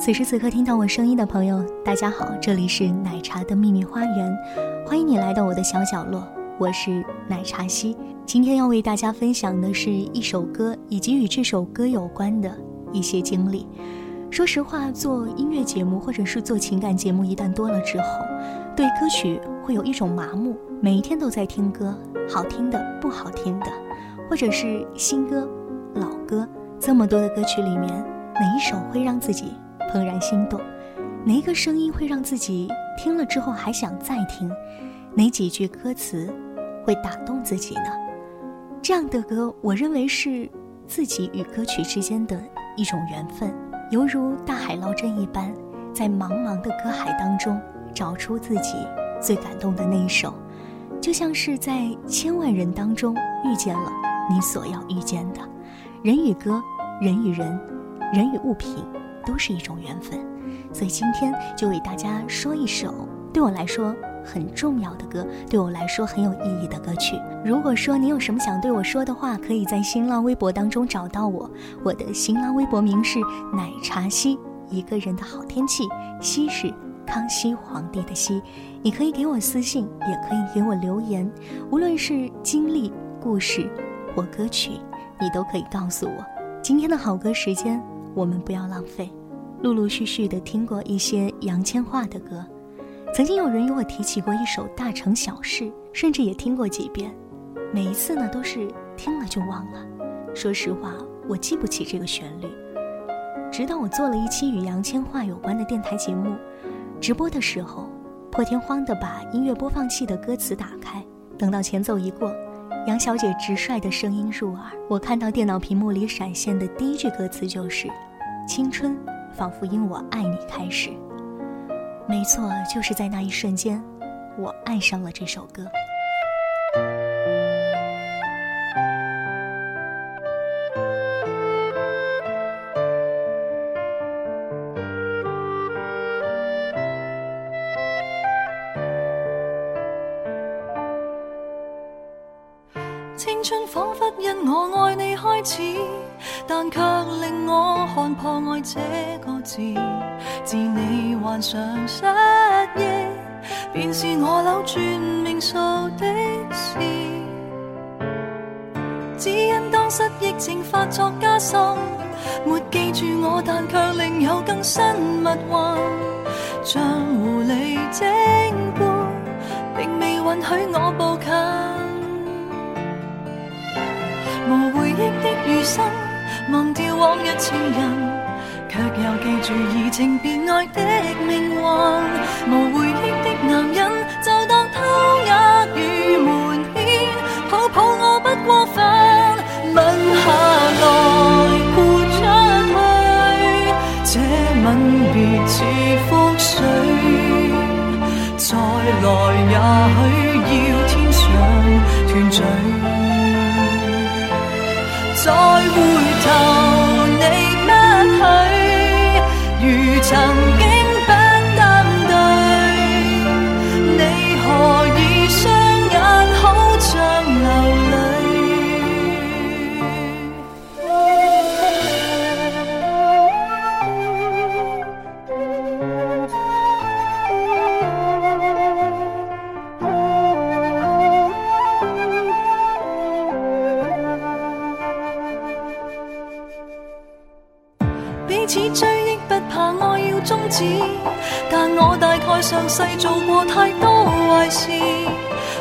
此时此刻听到我声音的朋友，大家好，这里是奶茶的秘密花园，欢迎你来到我的小角落，我是奶茶西。今天要为大家分享的是一首歌，以及与这首歌有关的一些经历。说实话，做音乐节目或者是做情感节目，一旦多了之后，对歌曲会有一种麻木，每一天都在听歌，好听的、不好听的，或者是新歌、老歌，这么多的歌曲里面，哪一首会让自己？怦然心动，哪一个声音会让自己听了之后还想再听？哪几句歌词会打动自己呢？这样的歌，我认为是自己与歌曲之间的一种缘分，犹如大海捞针一般，在茫茫的歌海当中找出自己最感动的那一首，就像是在千万人当中遇见了你所要遇见的。人与歌，人与人，人与物品。都是一种缘分，所以今天就为大家说一首对我来说很重要的歌，对我来说很有意义的歌曲。如果说你有什么想对我说的话，可以在新浪微博当中找到我，我的新浪微博名是奶茶西，一个人的好天气，西是康熙皇帝的西。你可以给我私信，也可以给我留言，无论是经历、故事或歌曲，你都可以告诉我。今天的好歌时间。我们不要浪费。陆陆续续的听过一些杨千嬅的歌，曾经有人与我提起过一首《大城小事》，甚至也听过几遍。每一次呢，都是听了就忘了。说实话，我记不起这个旋律。直到我做了一期与杨千嬅有关的电台节目，直播的时候，破天荒的把音乐播放器的歌词打开，等到前奏一过。杨小姐直率的声音入耳，我看到电脑屏幕里闪现的第一句歌词就是“青春仿佛因我爱你开始”。没错，就是在那一瞬间，我爱上了这首歌。破爱这个字。自你患上失忆，便是我扭转命数的事。只因当失忆症发作加深，没记住我，但却另有更新密运，像狐狸精般，并未允许我步近。无回忆的余生，忘掉往日情人，住移情别爱的命运。无回忆的男人，就当偷厄与瞒骗，抱抱我不过分，吻下来豁出去，这吻别似终止，但我大概上世做过太多坏事，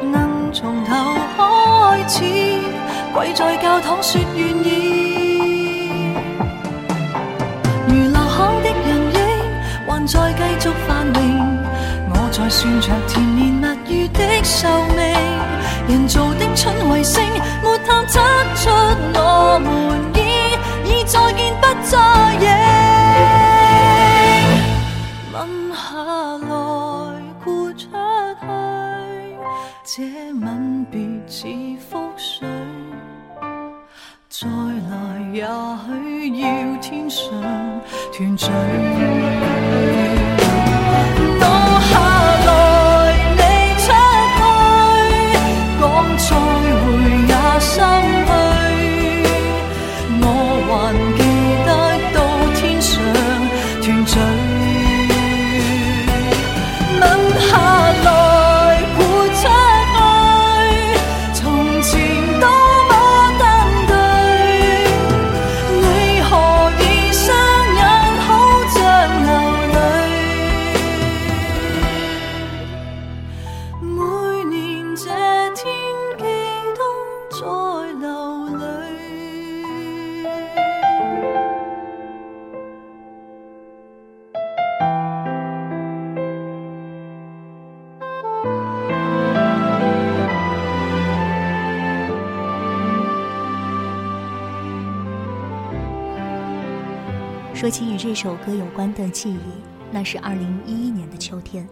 能从头开始，跪在教堂说愿意。如留下的人影还在继续繁荣，我在算着甜言蜜语的寿命，人造的春卫星没探测出我们已已再见不再影。吻下来豁出去，这吻别似覆水，再来也许要天上团聚。说起与这首歌有关的记忆，那是二零一一年的秋天，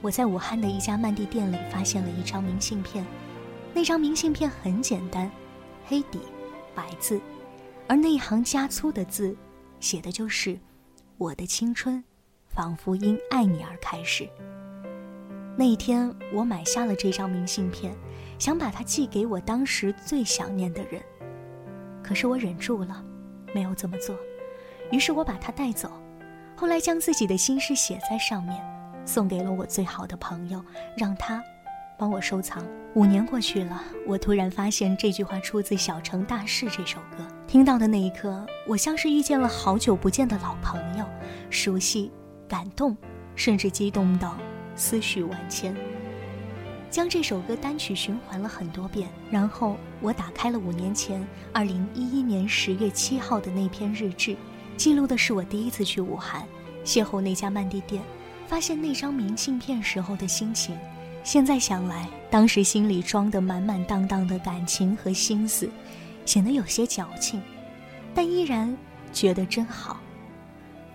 我在武汉的一家曼迪店里发现了一张明信片。那张明信片很简单，黑底，白字，而那一行加粗的字，写的就是“我的青春，仿佛因爱你而开始”。那一天，我买下了这张明信片，想把它寄给我当时最想念的人，可是我忍住了，没有这么做。于是我把它带走，后来将自己的心事写在上面，送给了我最好的朋友，让他帮我收藏。五年过去了，我突然发现这句话出自《小城大事》这首歌。听到的那一刻，我像是遇见了好久不见的老朋友，熟悉、感动，甚至激动到思绪万千。将这首歌单曲循环了很多遍，然后我打开了五年前，二零一一年十月七号的那篇日志。记录的是我第一次去武汉，邂逅那家曼蒂店，发现那张明信片时候的心情。现在想来，当时心里装得满满当当的感情和心思，显得有些矫情，但依然觉得真好。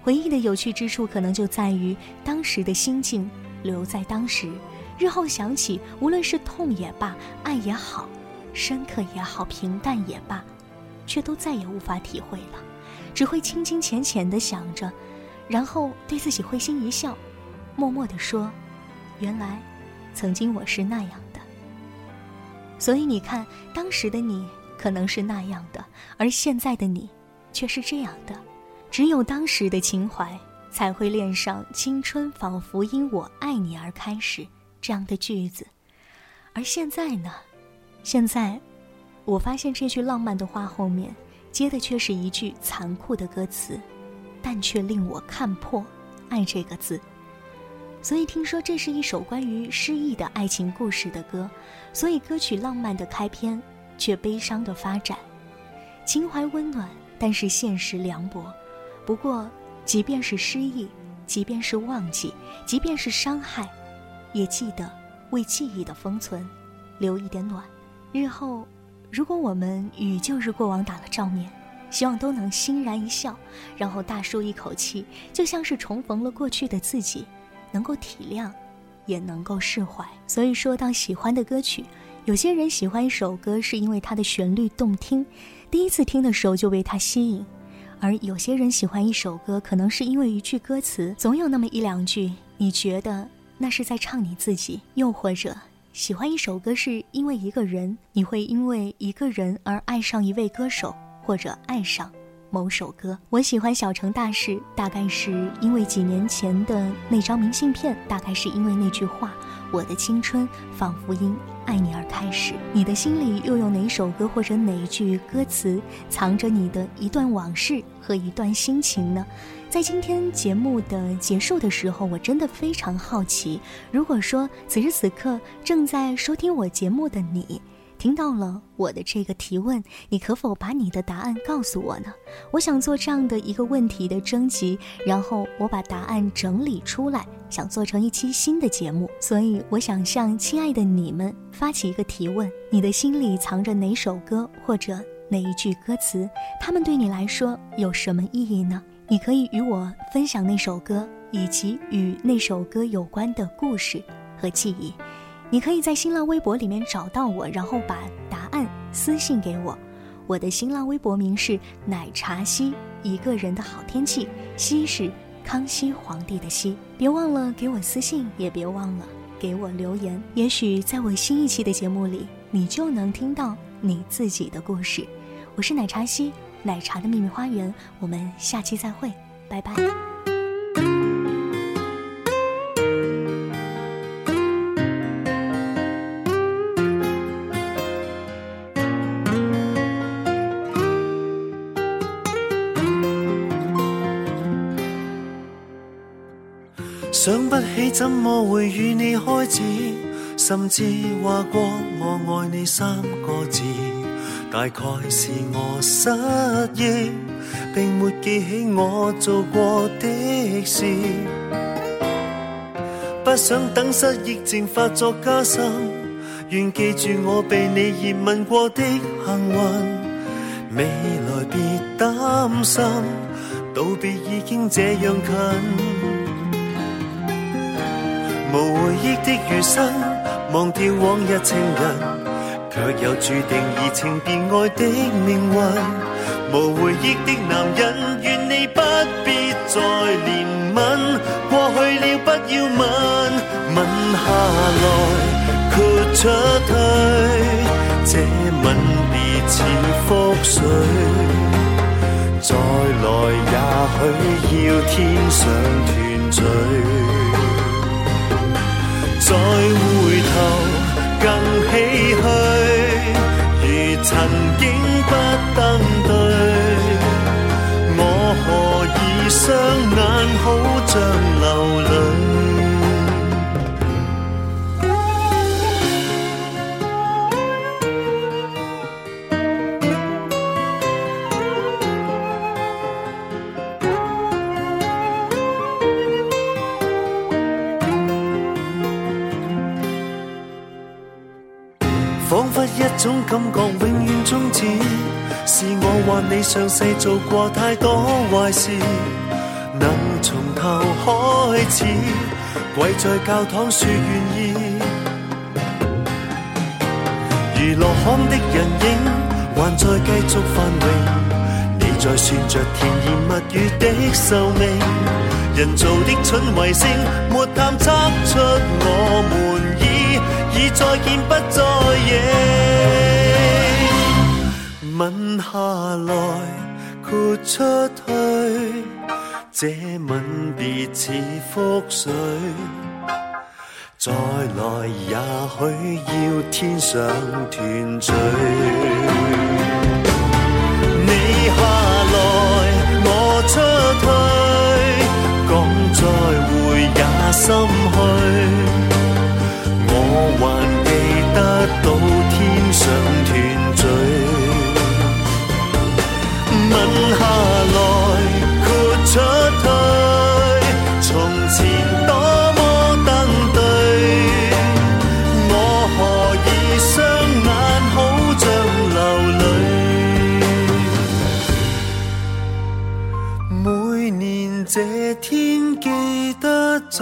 回忆的有趣之处，可能就在于当时的心境留在当时，日后想起，无论是痛也罢，爱也好，深刻也好，平淡也罢，却都再也无法体会了。只会清清浅浅地想着，然后对自己会心一笑，默默地说：“原来，曾经我是那样的。”所以你看，当时的你可能是那样的，而现在的你，却是这样的。只有当时的情怀，才会恋上“青春仿佛因我爱你而开始”这样的句子。而现在呢？现在，我发现这句浪漫的话后面。接的却是一句残酷的歌词，但却令我看破“爱”这个字。所以听说这是一首关于失意的爱情故事的歌，所以歌曲浪漫的开篇，却悲伤的发展。情怀温暖，但是现实凉薄。不过，即便是失意，即便是忘记，即便是伤害，也记得为记忆的封存留一点暖，日后。如果我们与旧日过往打了照面，希望都能欣然一笑，然后大舒一口气，就像是重逢了过去的自己，能够体谅，也能够释怀。所以说到喜欢的歌曲，有些人喜欢一首歌是因为它的旋律动听，第一次听的时候就被它吸引；而有些人喜欢一首歌，可能是因为一句歌词，总有那么一两句，你觉得那是在唱你自己，又或者。喜欢一首歌是因为一个人，你会因为一个人而爱上一位歌手，或者爱上某首歌。我喜欢《小城大事》，大概是因为几年前的那张明信片，大概是因为那句话：“我的青春仿佛因爱你而开始。你的心里又有哪首歌或者哪一句歌词，藏着你的一段往事和一段心情呢？在今天节目的结束的时候，我真的非常好奇，如果说此时此刻正在收听我节目的你。听到了我的这个提问，你可否把你的答案告诉我呢？我想做这样的一个问题的征集，然后我把答案整理出来，想做成一期新的节目。所以我想向亲爱的你们发起一个提问：你的心里藏着哪首歌或者哪一句歌词？他们对你来说有什么意义呢？你可以与我分享那首歌以及与那首歌有关的故事和记忆。你可以在新浪微博里面找到我，然后把答案私信给我。我的新浪微博名是奶茶西，一个人的好天气，西是康熙皇帝的西。别忘了给我私信，也别忘了给我留言。也许在我新一期的节目里，你就能听到你自己的故事。我是奶茶西，奶茶的秘密花园。我们下期再会，拜拜。想不起怎么会与你开始，甚至话过我爱你三个字，大概是我失忆，并没记起我做过的事。不想等失忆症发作加深，愿记住我被你热吻过的幸运。未来别担心，道别已经这样近。无回忆的余生，忘掉往日情人，却又注定移情别爱的命运。无回忆的男人，愿你不必再怜悯，过去了不要问，吻下来豁出去，这吻别似覆水，再来也许要天上团聚。再回头更唏嘘，如曾经不登对，我何以双眼好像种感觉永远终止，是我或你上世做过太多坏事，能从头开始，跪在教堂说愿意。如落空的人影，还在继续繁荣，你在算着甜言蜜语的寿命，人造的蠢卫星，没探测出我们已已再见不再认。下来，豁出去，这吻别似覆水，再来也许要天上团聚。你下来，我出去，讲再会也心虚。我还下来，豁出去，从前多么登对，我何以双眼好像流泪？每年这天记得再。